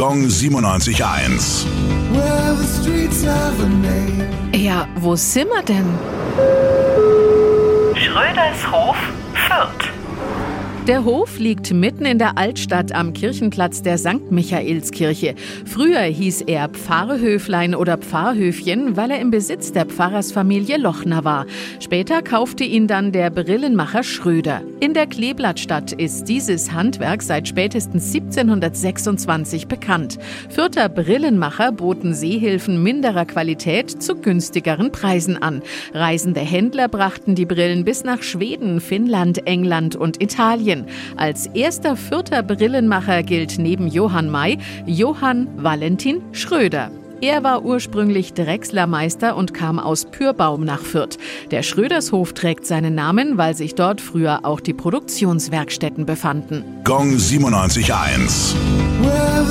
Gong 97.1. Well, the streets have a name. Ja, wo sind wir denn? Schröders Hof, Fürth. Der Hof liegt mitten in der Altstadt am Kirchenplatz der St. Michaelskirche. Früher hieß er Pfarrhöflein oder Pfarrhöfchen, weil er im Besitz der Pfarrersfamilie Lochner war. Später kaufte ihn dann der Brillenmacher Schröder. In der Kleeblattstadt ist dieses Handwerk seit spätestens 1726 bekannt. Fürther Brillenmacher boten Seehilfen minderer Qualität zu günstigeren Preisen an. Reisende Händler brachten die Brillen bis nach Schweden, Finnland, England und Italien. Als erster Fürther Brillenmacher gilt neben Johann May Johann Valentin Schröder. Er war ursprünglich Drechslermeister und kam aus Pürbaum nach Fürth. Der Schrödershof trägt seinen Namen, weil sich dort früher auch die Produktionswerkstätten befanden. Gong 97.1. Well,